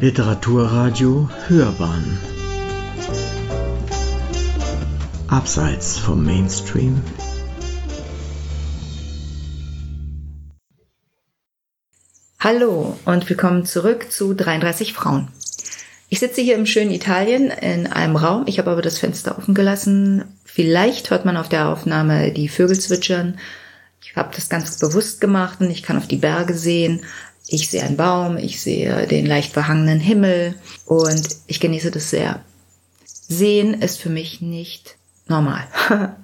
Literaturradio Hörbahn Abseits vom Mainstream Hallo und willkommen zurück zu 33 Frauen. Ich sitze hier im schönen Italien in einem Raum. Ich habe aber das Fenster offen gelassen. Vielleicht hört man auf der Aufnahme die Vögel zwitschern. Ich habe das ganz bewusst gemacht und ich kann auf die Berge sehen. Ich sehe einen Baum, ich sehe den leicht verhangenen Himmel und ich genieße das sehr. Sehen ist für mich nicht normal.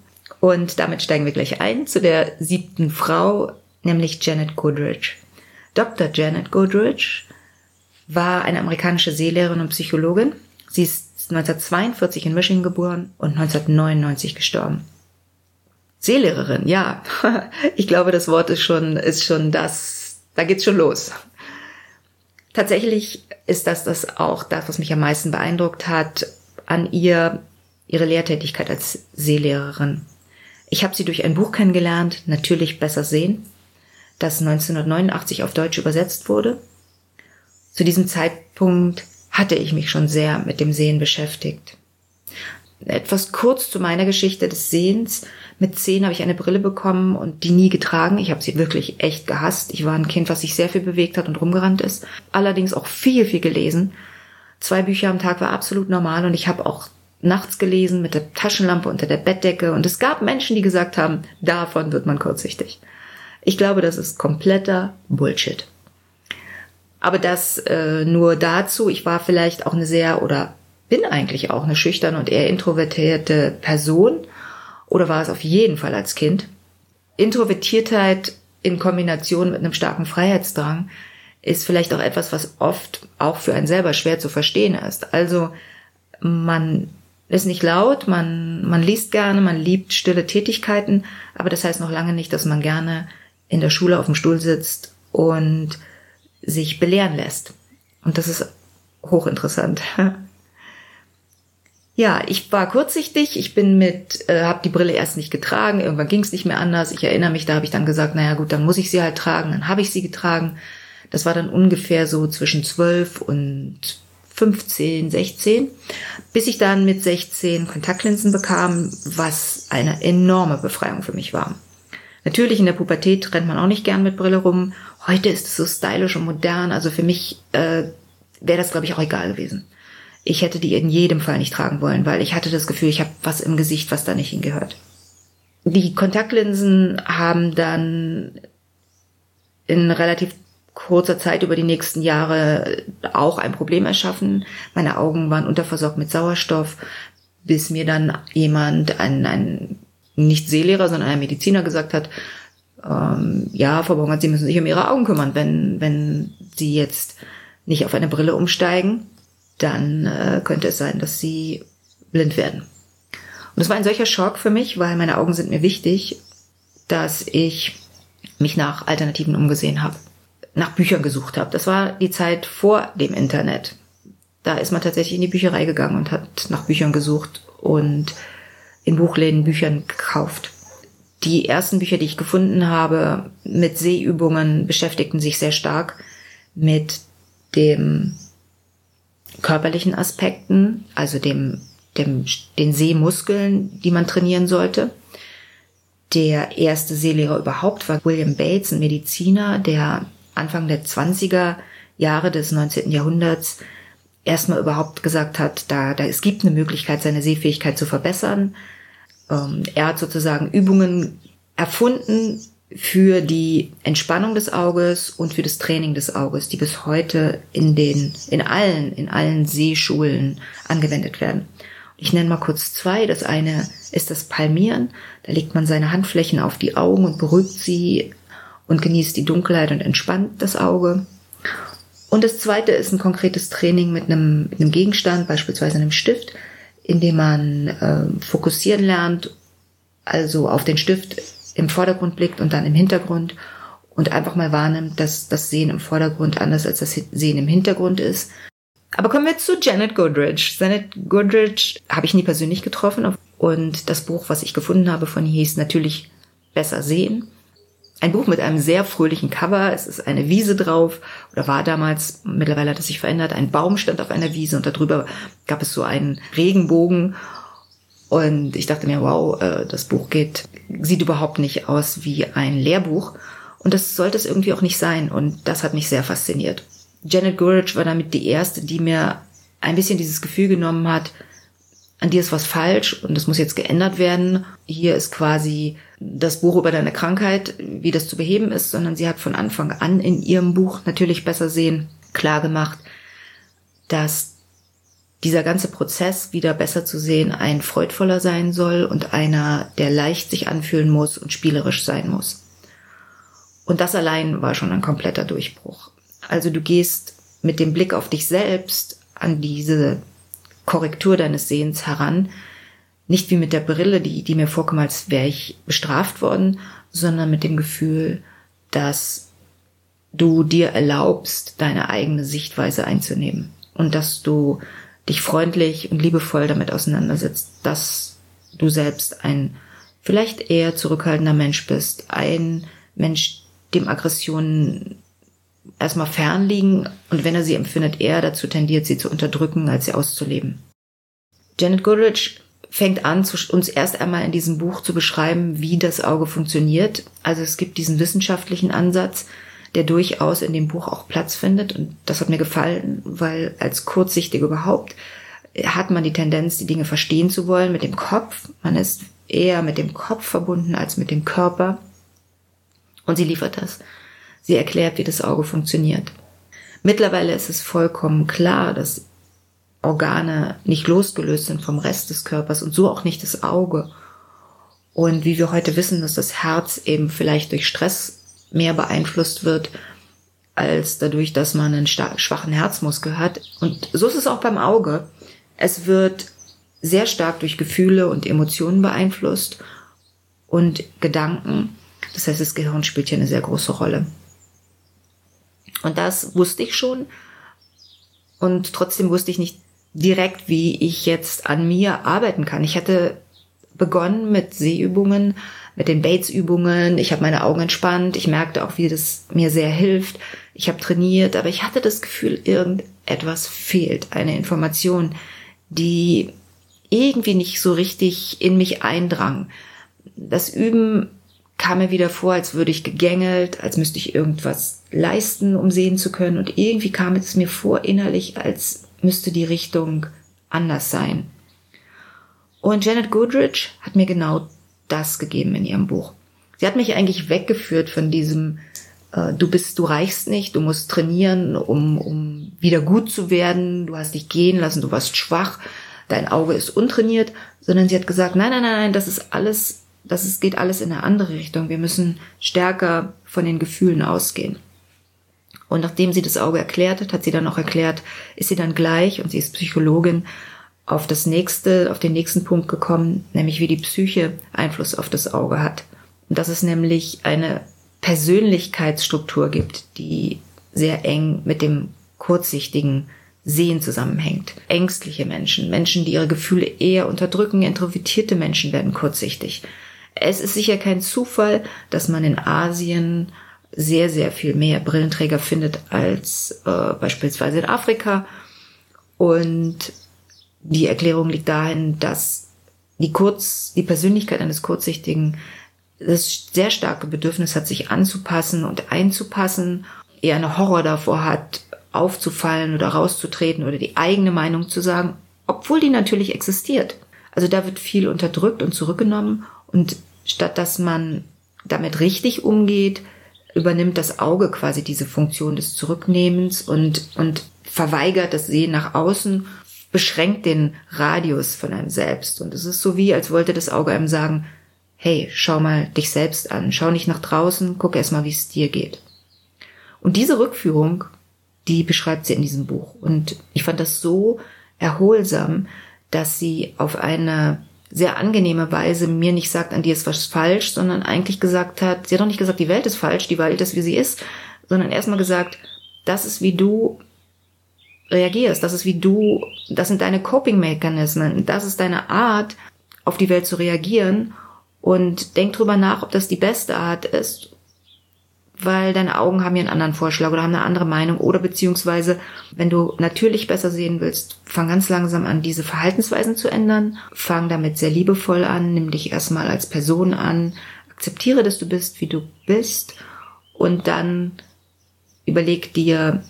und damit steigen wir gleich ein zu der siebten Frau, nämlich Janet Goodrich. Dr. Janet Goodrich war eine amerikanische Seelehrerin und Psychologin. Sie ist 1942 in Michigan geboren und 1999 gestorben. Seelehrerin, ja. Ich glaube, das Wort ist schon, ist schon das, da geht's schon los. Tatsächlich ist das das auch das, was mich am meisten beeindruckt hat an ihr, ihre Lehrtätigkeit als Seelehrerin. Ich habe sie durch ein Buch kennengelernt, natürlich besser sehen, das 1989 auf Deutsch übersetzt wurde. Zu diesem Zeitpunkt hatte ich mich schon sehr mit dem Sehen beschäftigt. Etwas kurz zu meiner Geschichte des Sehens. Mit zehn habe ich eine Brille bekommen und die nie getragen. Ich habe sie wirklich echt gehasst. Ich war ein Kind, was sich sehr viel bewegt hat und rumgerannt ist. Allerdings auch viel, viel gelesen. Zwei Bücher am Tag war absolut normal und ich habe auch nachts gelesen mit der Taschenlampe unter der Bettdecke und es gab Menschen, die gesagt haben, davon wird man kurzsichtig. Ich glaube, das ist kompletter Bullshit. Aber das äh, nur dazu. Ich war vielleicht auch eine sehr oder bin eigentlich auch eine schüchterne und eher introvertierte Person. Oder war es auf jeden Fall als Kind. Introvertiertheit in Kombination mit einem starken Freiheitsdrang ist vielleicht auch etwas, was oft auch für einen selber schwer zu verstehen ist. Also man ist nicht laut, man, man liest gerne, man liebt stille Tätigkeiten, aber das heißt noch lange nicht, dass man gerne in der Schule auf dem Stuhl sitzt und sich belehren lässt. Und das ist hochinteressant. ja, ich war kurzsichtig, ich bin mit, äh, habe die Brille erst nicht getragen, irgendwann ging es nicht mehr anders. Ich erinnere mich, da habe ich dann gesagt, naja gut, dann muss ich sie halt tragen, dann habe ich sie getragen. Das war dann ungefähr so zwischen 12 und 15, 16, bis ich dann mit 16 Kontaktlinsen bekam, was eine enorme Befreiung für mich war. Natürlich in der Pubertät rennt man auch nicht gern mit Brille rum. Heute ist es so stylisch und modern. Also für mich äh, wäre das, glaube ich, auch egal gewesen. Ich hätte die in jedem Fall nicht tragen wollen, weil ich hatte das Gefühl, ich habe was im Gesicht, was da nicht hingehört. Die Kontaktlinsen haben dann in relativ kurzer Zeit über die nächsten Jahre auch ein Problem erschaffen. Meine Augen waren unterversorgt mit Sauerstoff, bis mir dann jemand, ein, ein nicht Seelehrer, sondern ein Mediziner gesagt hat, ähm, ja, Frau Bongert, Sie müssen sich um Ihre Augen kümmern. Wenn, wenn Sie jetzt nicht auf eine Brille umsteigen, dann äh, könnte es sein, dass Sie blind werden. Und das war ein solcher Schock für mich, weil meine Augen sind mir wichtig, dass ich mich nach Alternativen umgesehen habe, nach Büchern gesucht habe. Das war die Zeit vor dem Internet. Da ist man tatsächlich in die Bücherei gegangen und hat nach Büchern gesucht und in Buchläden Büchern gekauft. Die ersten Bücher, die ich gefunden habe mit Sehübungen, beschäftigten sich sehr stark mit dem körperlichen Aspekten, also dem, dem, den Sehmuskeln, die man trainieren sollte. Der erste Seelehrer überhaupt war William Bates, ein Mediziner, der Anfang der 20er Jahre des 19. Jahrhunderts erstmal überhaupt gesagt hat, da, da es gibt eine Möglichkeit, seine Sehfähigkeit zu verbessern. Ähm, er hat sozusagen Übungen erfunden für die Entspannung des Auges und für das Training des Auges, die bis heute in den, in allen, in allen Sehschulen angewendet werden. Ich nenne mal kurz zwei. Das eine ist das Palmieren. Da legt man seine Handflächen auf die Augen und beruhigt sie und genießt die Dunkelheit und entspannt das Auge. Und das zweite ist ein konkretes Training mit einem, mit einem Gegenstand, beispielsweise einem Stift indem man äh, fokussieren lernt, also auf den Stift im Vordergrund blickt und dann im Hintergrund und einfach mal wahrnimmt, dass das Sehen im Vordergrund anders als das Sehen im Hintergrund ist. Aber kommen wir zu Janet Goodrich. Janet Goodrich habe ich nie persönlich getroffen und das Buch, was ich gefunden habe von ihr, hieß natürlich Besser sehen. ein Buch mit einem sehr fröhlichen Cover. Es ist eine Wiese drauf oder war damals, mittlerweile hat es sich verändert, ein Baum stand auf einer Wiese und darüber gab es so einen Regenbogen. Und ich dachte mir, wow, äh, das Buch geht, sieht überhaupt nicht aus wie ein Lehrbuch. Und das sollte es irgendwie auch nicht sein. Und das hat mich sehr fasziniert. Janet Gurridge war damit die erste, die mir ein bisschen dieses Gefühl genommen hat, an dir ist was falsch und das muss jetzt geändert werden. Hier ist quasi das Buch über deine Krankheit, wie das zu beheben ist, sondern sie hat von Anfang an in ihrem Buch natürlich besser sehen klar gemacht, dass dieser ganze Prozess wieder besser zu sehen ein freudvoller sein soll und einer, der leicht sich anfühlen muss und spielerisch sein muss. Und das allein war schon ein kompletter Durchbruch. Also du gehst mit dem Blick auf dich selbst an diese Korrektur deines Sehens heran. Nicht wie mit der Brille, die, die mir vorkommt, als wäre ich bestraft worden, sondern mit dem Gefühl, dass du dir erlaubst, deine eigene Sichtweise einzunehmen und dass du dich freundlich und liebevoll damit auseinandersetzt, dass du selbst ein vielleicht eher zurückhaltender Mensch bist, ein Mensch, dem Aggressionen erstmal fernliegen und wenn er sie empfindet, eher dazu tendiert, sie zu unterdrücken, als sie auszuleben. Janet Goodrich fängt an, uns erst einmal in diesem Buch zu beschreiben, wie das Auge funktioniert. Also es gibt diesen wissenschaftlichen Ansatz, der durchaus in dem Buch auch Platz findet. Und das hat mir gefallen, weil als Kurzsichtige überhaupt hat man die Tendenz, die Dinge verstehen zu wollen mit dem Kopf. Man ist eher mit dem Kopf verbunden als mit dem Körper. Und sie liefert das. Sie erklärt, wie das Auge funktioniert. Mittlerweile ist es vollkommen klar, dass Organe nicht losgelöst sind vom Rest des Körpers und so auch nicht das Auge. Und wie wir heute wissen, dass das Herz eben vielleicht durch Stress mehr beeinflusst wird, als dadurch, dass man einen schwachen Herzmuskel hat. Und so ist es auch beim Auge. Es wird sehr stark durch Gefühle und Emotionen beeinflusst und Gedanken. Das heißt, das Gehirn spielt hier eine sehr große Rolle. Und das wusste ich schon. Und trotzdem wusste ich nicht direkt, wie ich jetzt an mir arbeiten kann. Ich hatte begonnen mit Sehübungen, mit den Bates-Übungen. Ich habe meine Augen entspannt. Ich merkte auch, wie das mir sehr hilft. Ich habe trainiert, aber ich hatte das Gefühl, irgendetwas fehlt. Eine Information, die irgendwie nicht so richtig in mich eindrang. Das Üben kam mir wieder vor, als würde ich gegängelt, als müsste ich irgendwas leisten, um sehen zu können. Und irgendwie kam es mir vor innerlich, als müsste die Richtung anders sein. Und Janet Goodrich hat mir genau das gegeben in ihrem Buch. Sie hat mich eigentlich weggeführt von diesem, äh, du bist, du reichst nicht, du musst trainieren, um, um wieder gut zu werden, du hast dich gehen lassen, du warst schwach, dein Auge ist untrainiert, sondern sie hat gesagt, nein, nein, nein, nein, das ist alles das ist, geht alles in eine andere Richtung. Wir müssen stärker von den Gefühlen ausgehen. Und nachdem sie das Auge erklärt hat, hat sie dann auch erklärt, ist sie dann gleich, und sie ist Psychologin, auf das nächste, auf den nächsten Punkt gekommen, nämlich wie die Psyche Einfluss auf das Auge hat. Und dass es nämlich eine Persönlichkeitsstruktur gibt, die sehr eng mit dem kurzsichtigen Sehen zusammenhängt. Ängstliche Menschen, Menschen, die ihre Gefühle eher unterdrücken, introvertierte Menschen werden kurzsichtig. Es ist sicher kein Zufall, dass man in Asien sehr, sehr viel mehr Brillenträger findet als äh, beispielsweise in Afrika. Und die Erklärung liegt dahin, dass die Kurz, die Persönlichkeit eines Kurzsichtigen das sehr starke Bedürfnis hat, sich anzupassen und einzupassen, eher eine Horror davor hat, aufzufallen oder rauszutreten oder die eigene Meinung zu sagen, obwohl die natürlich existiert. Also da wird viel unterdrückt und zurückgenommen und statt dass man damit richtig umgeht, übernimmt das Auge quasi diese Funktion des Zurücknehmens und, und verweigert das Sehen nach außen, beschränkt den Radius von einem selbst. Und es ist so wie, als wollte das Auge einem sagen, hey, schau mal dich selbst an, schau nicht nach draußen, guck erst mal, wie es dir geht. Und diese Rückführung, die beschreibt sie in diesem Buch. Und ich fand das so erholsam, dass sie auf eine sehr angenehme Weise mir nicht sagt, an dir ist was falsch, sondern eigentlich gesagt hat, sie hat doch nicht gesagt, die Welt ist falsch, die Welt ist, wie sie ist, sondern erstmal gesagt, das ist, wie du reagierst, das ist, wie du, das sind deine Coping-Mechanismen, das ist deine Art, auf die Welt zu reagieren. Und denk drüber nach, ob das die beste Art ist weil deine Augen haben ja einen anderen Vorschlag oder haben eine andere Meinung. Oder beziehungsweise, wenn du natürlich besser sehen willst, fang ganz langsam an, diese Verhaltensweisen zu ändern. Fang damit sehr liebevoll an, nimm dich erstmal als Person an, akzeptiere, dass du bist, wie du bist. Und dann überleg dir,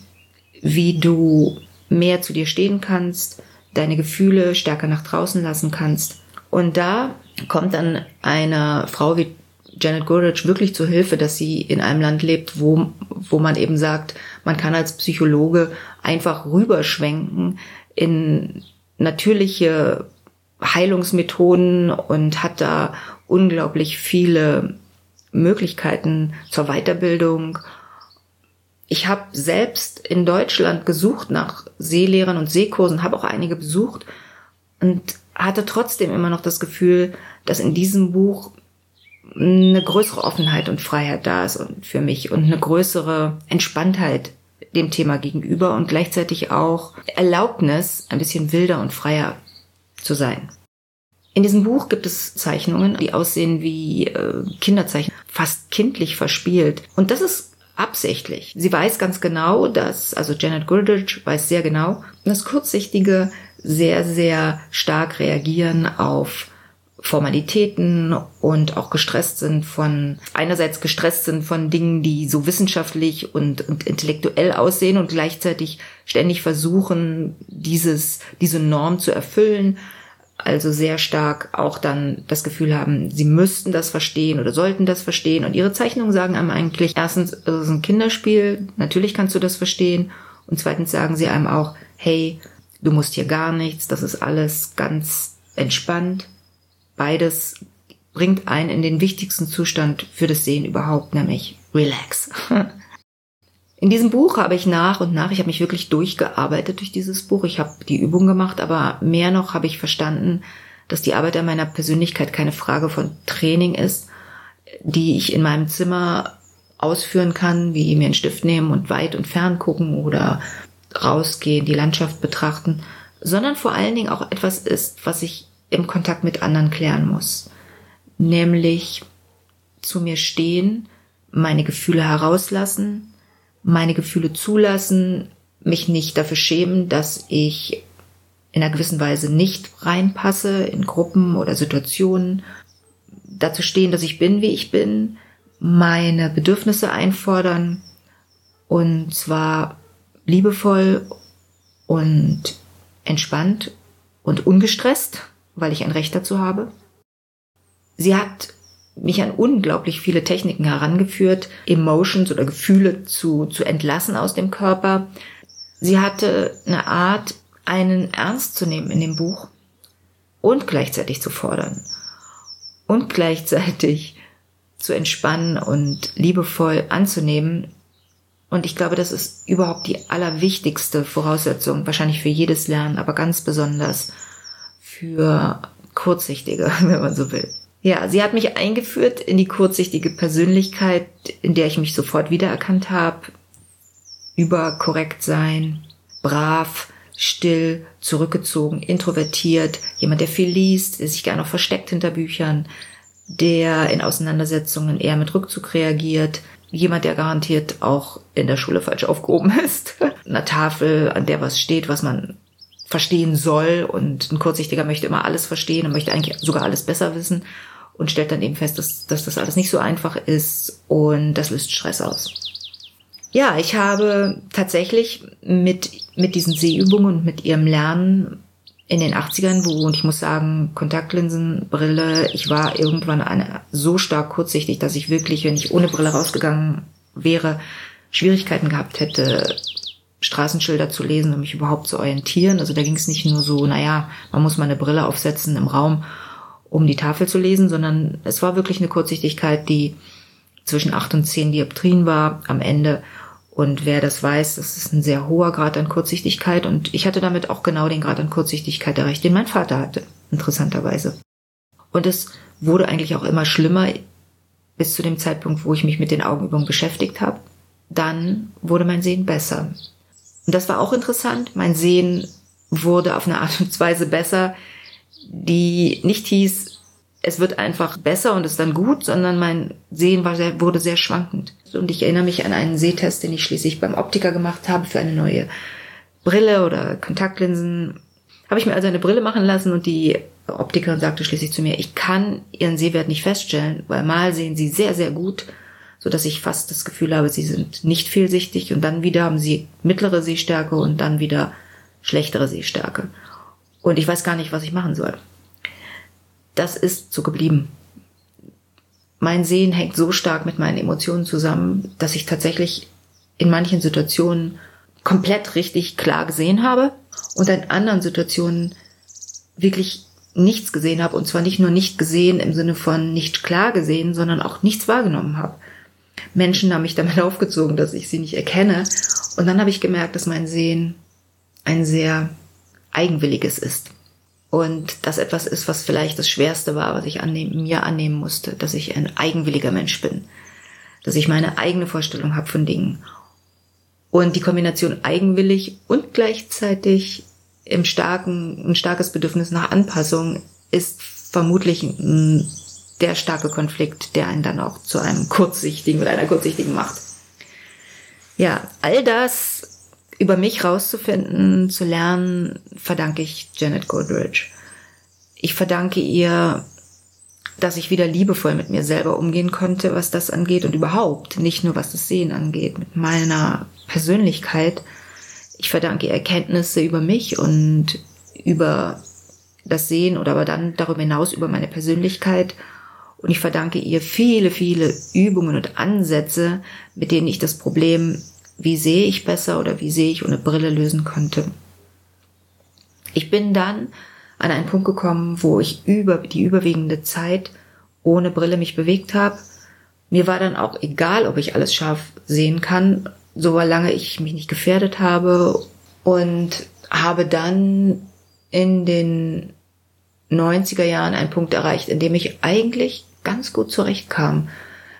wie du mehr zu dir stehen kannst, deine Gefühle stärker nach draußen lassen kannst. Und da kommt dann eine Frau wie Janet Goodrich wirklich zur Hilfe, dass sie in einem Land lebt, wo, wo man eben sagt, man kann als Psychologe einfach rüberschwenken in natürliche Heilungsmethoden und hat da unglaublich viele Möglichkeiten zur Weiterbildung. Ich habe selbst in Deutschland gesucht nach Seelehrern und Seekursen, habe auch einige besucht und hatte trotzdem immer noch das Gefühl, dass in diesem Buch eine größere Offenheit und Freiheit da ist und für mich und eine größere Entspanntheit dem Thema gegenüber und gleichzeitig auch Erlaubnis, ein bisschen wilder und freier zu sein. In diesem Buch gibt es Zeichnungen, die aussehen wie äh, Kinderzeichen, fast kindlich verspielt. Und das ist absichtlich. Sie weiß ganz genau, dass, also Janet Goodrich weiß sehr genau, dass Kurzsichtige sehr, sehr stark reagieren auf Formalitäten und auch gestresst sind von, einerseits gestresst sind von Dingen, die so wissenschaftlich und, und intellektuell aussehen und gleichzeitig ständig versuchen, dieses, diese Norm zu erfüllen. Also sehr stark auch dann das Gefühl haben, sie müssten das verstehen oder sollten das verstehen. Und ihre Zeichnungen sagen einem eigentlich, erstens, es ist ein Kinderspiel, natürlich kannst du das verstehen. Und zweitens sagen sie einem auch, hey, du musst hier gar nichts, das ist alles ganz entspannt beides bringt einen in den wichtigsten Zustand für das Sehen überhaupt, nämlich relax. In diesem Buch habe ich nach und nach, ich habe mich wirklich durchgearbeitet durch dieses Buch. Ich habe die Übung gemacht, aber mehr noch habe ich verstanden, dass die Arbeit an meiner Persönlichkeit keine Frage von Training ist, die ich in meinem Zimmer ausführen kann, wie mir einen Stift nehmen und weit und fern gucken oder rausgehen, die Landschaft betrachten, sondern vor allen Dingen auch etwas ist, was ich im Kontakt mit anderen klären muss. Nämlich zu mir stehen, meine Gefühle herauslassen, meine Gefühle zulassen, mich nicht dafür schämen, dass ich in einer gewissen Weise nicht reinpasse in Gruppen oder Situationen, dazu stehen, dass ich bin, wie ich bin, meine Bedürfnisse einfordern und zwar liebevoll und entspannt und ungestresst weil ich ein Recht dazu habe. Sie hat mich an unglaublich viele Techniken herangeführt, Emotions oder Gefühle zu, zu entlassen aus dem Körper. Sie hatte eine Art, einen ernst zu nehmen in dem Buch und gleichzeitig zu fordern und gleichzeitig zu entspannen und liebevoll anzunehmen. Und ich glaube, das ist überhaupt die allerwichtigste Voraussetzung, wahrscheinlich für jedes Lernen, aber ganz besonders für Kurzsichtige, wenn man so will. Ja, sie hat mich eingeführt in die kurzsichtige Persönlichkeit, in der ich mich sofort wiedererkannt habe. Überkorrekt sein, brav, still, zurückgezogen, introvertiert, jemand, der viel liest, der sich gerne noch versteckt hinter Büchern, der in Auseinandersetzungen eher mit Rückzug reagiert, jemand, der garantiert auch in der Schule falsch aufgehoben ist. Eine Tafel, an der was steht, was man verstehen soll und ein Kurzsichtiger möchte immer alles verstehen und möchte eigentlich sogar alles besser wissen und stellt dann eben fest, dass, dass das alles nicht so einfach ist und das löst Stress aus. Ja, ich habe tatsächlich mit, mit diesen Sehübungen und mit ihrem Lernen in den 80ern, wo, und ich muss sagen, Kontaktlinsenbrille, ich war irgendwann eine, so stark kurzsichtig, dass ich wirklich, wenn ich ohne Brille rausgegangen wäre, Schwierigkeiten gehabt hätte, Straßenschilder zu lesen, um mich überhaupt zu orientieren. Also da ging es nicht nur so, naja, man muss mal eine Brille aufsetzen im Raum, um die Tafel zu lesen, sondern es war wirklich eine Kurzsichtigkeit, die zwischen acht und zehn Dioptrien war am Ende. Und wer das weiß, das ist ein sehr hoher Grad an Kurzsichtigkeit. Und ich hatte damit auch genau den Grad an Kurzsichtigkeit erreicht, den mein Vater hatte, interessanterweise. Und es wurde eigentlich auch immer schlimmer bis zu dem Zeitpunkt, wo ich mich mit den Augenübungen beschäftigt habe. Dann wurde mein Sehen besser. Und das war auch interessant. Mein Sehen wurde auf eine Art und Weise besser, die nicht hieß, es wird einfach besser und ist dann gut, sondern mein Sehen war sehr, wurde sehr schwankend. und ich erinnere mich an einen Sehtest, den ich schließlich beim Optiker gemacht habe für eine neue Brille oder Kontaktlinsen. Habe ich mir also eine Brille machen lassen und die Optikerin sagte schließlich zu mir, ich kann ihren Sehwert nicht feststellen, weil mal sehen sie sehr, sehr gut, so dass ich fast das Gefühl habe, sie sind nicht fehlsichtig und dann wieder haben sie mittlere Sehstärke und dann wieder schlechtere Sehstärke. Und ich weiß gar nicht, was ich machen soll. Das ist so geblieben. Mein Sehen hängt so stark mit meinen Emotionen zusammen, dass ich tatsächlich in manchen Situationen komplett richtig klar gesehen habe und in anderen Situationen wirklich nichts gesehen habe. Und zwar nicht nur nicht gesehen im Sinne von nicht klar gesehen, sondern auch nichts wahrgenommen habe. Menschen haben mich damit aufgezogen, dass ich sie nicht erkenne. Und dann habe ich gemerkt, dass mein Sehen ein sehr eigenwilliges ist. Und das etwas ist, was vielleicht das Schwerste war, was ich annehmen, mir annehmen musste, dass ich ein eigenwilliger Mensch bin. Dass ich meine eigene Vorstellung habe von Dingen. Und die Kombination eigenwillig und gleichzeitig im starken, ein starkes Bedürfnis nach Anpassung ist vermutlich der starke Konflikt, der einen dann auch zu einem kurzsichtigen oder einer kurzsichtigen macht. Ja, all das über mich rauszufinden, zu lernen, verdanke ich Janet Goldridge. Ich verdanke ihr, dass ich wieder liebevoll mit mir selber umgehen konnte, was das angeht und überhaupt, nicht nur was das Sehen angeht, mit meiner Persönlichkeit, ich verdanke Erkenntnisse über mich und über das Sehen oder aber dann darüber hinaus über meine Persönlichkeit. Und ich verdanke ihr viele, viele Übungen und Ansätze, mit denen ich das Problem, wie sehe ich besser oder wie sehe ich ohne Brille lösen konnte. Ich bin dann an einen Punkt gekommen, wo ich über die überwiegende Zeit ohne Brille mich bewegt habe. Mir war dann auch egal, ob ich alles scharf sehen kann solange ich mich nicht gefährdet habe und habe dann in den 90er Jahren einen Punkt erreicht, in dem ich eigentlich ganz gut zurechtkam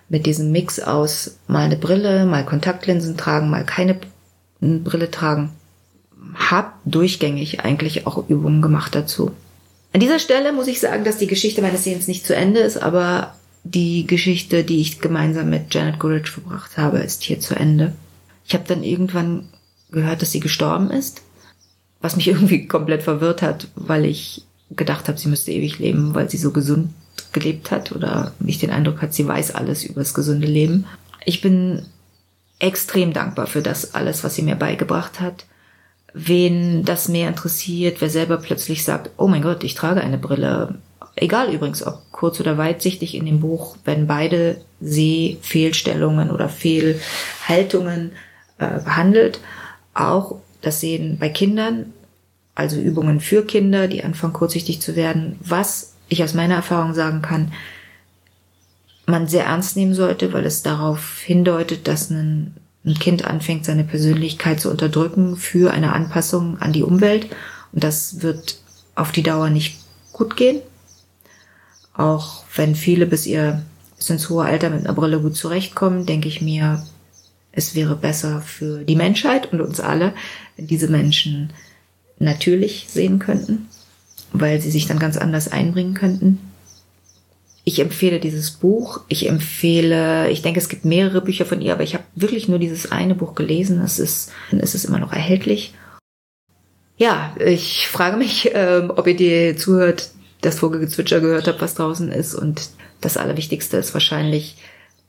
mit diesem Mix aus mal eine Brille, mal Kontaktlinsen tragen, mal keine Brille tragen. Hab durchgängig eigentlich auch Übungen gemacht dazu. An dieser Stelle muss ich sagen, dass die Geschichte meines Sehens nicht zu Ende ist, aber die Geschichte, die ich gemeinsam mit Janet Goodrich verbracht habe, ist hier zu Ende. Ich habe dann irgendwann gehört, dass sie gestorben ist, was mich irgendwie komplett verwirrt hat, weil ich gedacht habe, sie müsste ewig leben, weil sie so gesund gelebt hat oder mich den Eindruck hat, sie weiß alles über das gesunde Leben. Ich bin extrem dankbar für das alles, was sie mir beigebracht hat. Wen das mehr interessiert, wer selber plötzlich sagt, oh mein Gott, ich trage eine Brille. Egal übrigens, ob kurz oder weitsichtig in dem Buch, wenn beide Sehfehlstellungen oder Fehlhaltungen äh, behandelt. Auch das Sehen bei Kindern, also Übungen für Kinder, die anfangen kurzsichtig zu werden, was ich aus meiner Erfahrung sagen kann, man sehr ernst nehmen sollte, weil es darauf hindeutet, dass ein, ein Kind anfängt, seine Persönlichkeit zu unterdrücken für eine Anpassung an die Umwelt. Und das wird auf die Dauer nicht gut gehen. Auch wenn viele bis ihr bis ins hohe Alter mit einer Brille gut zurechtkommen, denke ich mir, es wäre besser für die Menschheit und uns alle, wenn diese Menschen natürlich sehen könnten, weil sie sich dann ganz anders einbringen könnten. Ich empfehle dieses Buch. Ich empfehle, ich denke, es gibt mehrere Bücher von ihr, aber ich habe wirklich nur dieses eine Buch gelesen. Es ist, es ist immer noch erhältlich. Ja, ich frage mich, ähm, ob ihr dir zuhört, das Vogelgezwitscher gehört habt, was draußen ist. Und das Allerwichtigste ist wahrscheinlich,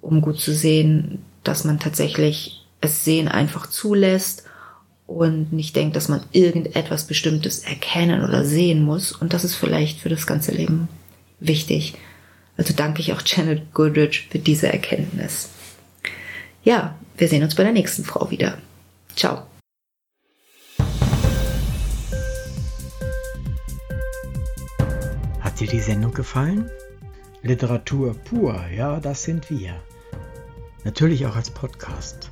um gut zu sehen, dass man tatsächlich es Sehen einfach zulässt und nicht denkt, dass man irgendetwas Bestimmtes erkennen oder sehen muss. Und das ist vielleicht für das ganze Leben wichtig. Also danke ich auch Janet Goodrich für diese Erkenntnis. Ja, wir sehen uns bei der nächsten Frau wieder. Ciao. Hat dir die Sendung gefallen? Literatur pur, ja, das sind wir natürlich auch als Podcast.